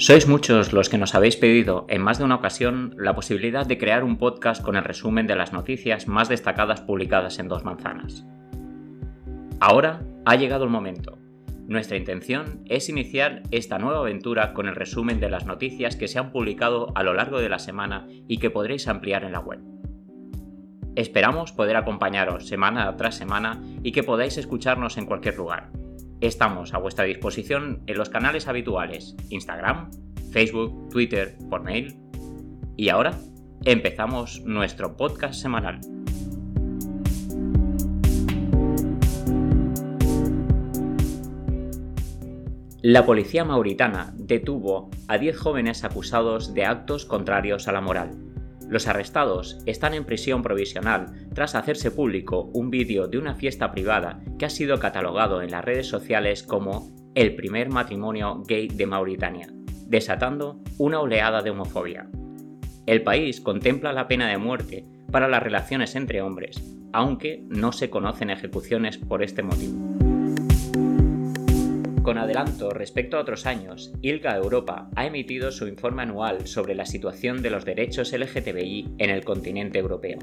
Sois muchos los que nos habéis pedido en más de una ocasión la posibilidad de crear un podcast con el resumen de las noticias más destacadas publicadas en Dos Manzanas. Ahora ha llegado el momento. Nuestra intención es iniciar esta nueva aventura con el resumen de las noticias que se han publicado a lo largo de la semana y que podréis ampliar en la web. Esperamos poder acompañaros semana tras semana y que podáis escucharnos en cualquier lugar, Estamos a vuestra disposición en los canales habituales, Instagram, Facebook, Twitter, por mail. Y ahora empezamos nuestro podcast semanal. La policía mauritana detuvo a 10 jóvenes acusados de actos contrarios a la moral. Los arrestados están en prisión provisional tras hacerse público un vídeo de una fiesta privada que ha sido catalogado en las redes sociales como el primer matrimonio gay de Mauritania, desatando una oleada de homofobia. El país contempla la pena de muerte para las relaciones entre hombres, aunque no se conocen ejecuciones por este motivo. Con adelanto respecto a otros años, ILGA Europa ha emitido su informe anual sobre la situación de los derechos LGTBI en el continente europeo.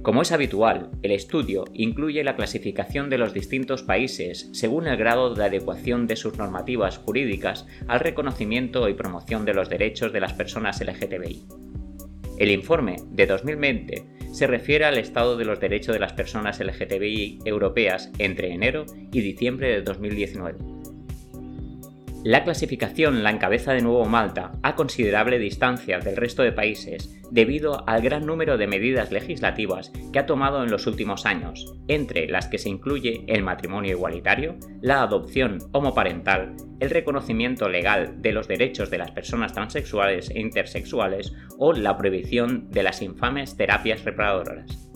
Como es habitual, el estudio incluye la clasificación de los distintos países según el grado de adecuación de sus normativas jurídicas al reconocimiento y promoción de los derechos de las personas LGTBI. El informe de 2020 se refiere al estado de los derechos de las personas LGTBI europeas entre enero y diciembre de 2019. La clasificación la encabeza de nuevo Malta a considerable distancia del resto de países debido al gran número de medidas legislativas que ha tomado en los últimos años, entre las que se incluye el matrimonio igualitario, la adopción homoparental, el reconocimiento legal de los derechos de las personas transexuales e intersexuales o la prohibición de las infames terapias reparadoras.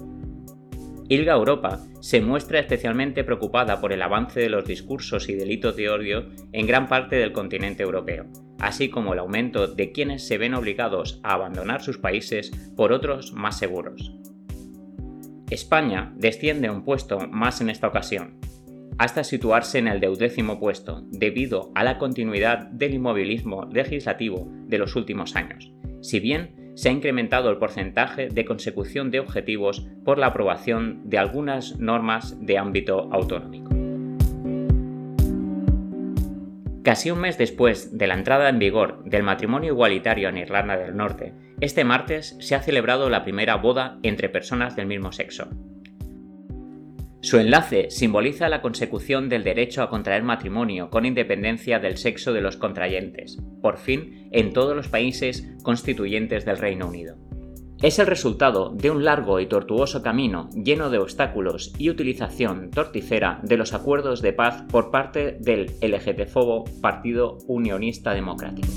ILGA Europa se muestra especialmente preocupada por el avance de los discursos y delitos de odio en gran parte del continente europeo, así como el aumento de quienes se ven obligados a abandonar sus países por otros más seguros. España desciende un puesto más en esta ocasión, hasta situarse en el deudécimo puesto, debido a la continuidad del inmovilismo legislativo de los últimos años, si bien se ha incrementado el porcentaje de consecución de objetivos por la aprobación de algunas normas de ámbito autonómico. Casi un mes después de la entrada en vigor del matrimonio igualitario en Irlanda del Norte, este martes se ha celebrado la primera boda entre personas del mismo sexo. Su enlace simboliza la consecución del derecho a contraer matrimonio con independencia del sexo de los contrayentes, por fin en todos los países constituyentes del Reino Unido. Es el resultado de un largo y tortuoso camino lleno de obstáculos y utilización torticera de los acuerdos de paz por parte del LGTFobo Partido Unionista Democrático.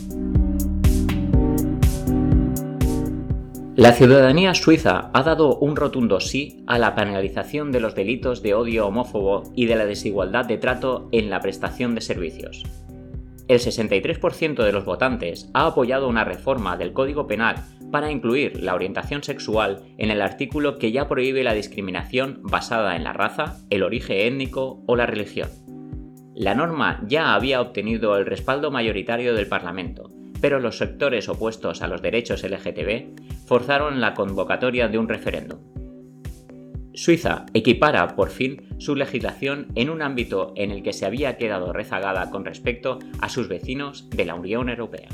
La ciudadanía suiza ha dado un rotundo sí a la penalización de los delitos de odio homófobo y de la desigualdad de trato en la prestación de servicios. El 63% de los votantes ha apoyado una reforma del Código Penal para incluir la orientación sexual en el artículo que ya prohíbe la discriminación basada en la raza, el origen étnico o la religión. La norma ya había obtenido el respaldo mayoritario del Parlamento, pero los sectores opuestos a los derechos LGTB forzaron la convocatoria de un referéndum. Suiza equipara por fin su legislación en un ámbito en el que se había quedado rezagada con respecto a sus vecinos de la Unión Europea.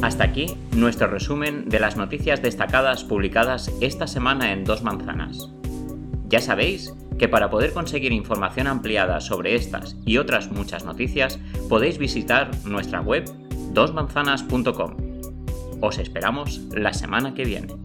Hasta aquí nuestro resumen de las noticias destacadas publicadas esta semana en Dos Manzanas. Ya sabéis que para poder conseguir información ampliada sobre estas y otras muchas noticias podéis visitar nuestra web dosmanzanas.com. Os esperamos la semana que viene.